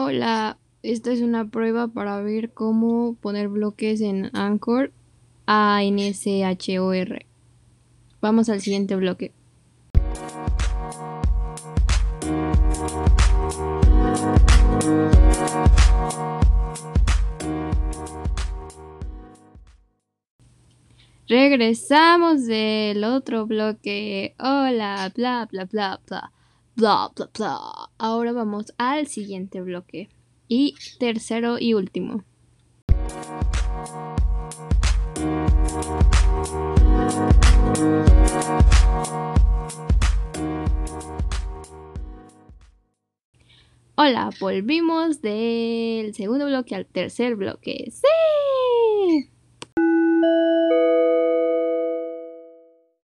Hola, esta es una prueba para ver cómo poner bloques en Anchor A N C H O R. Vamos al siguiente bloque. Regresamos del otro bloque. Hola, bla bla bla bla. Bla bla bla. Ahora vamos al siguiente bloque. Y tercero y último. Hola, volvimos del segundo bloque al tercer bloque. ¡Sí!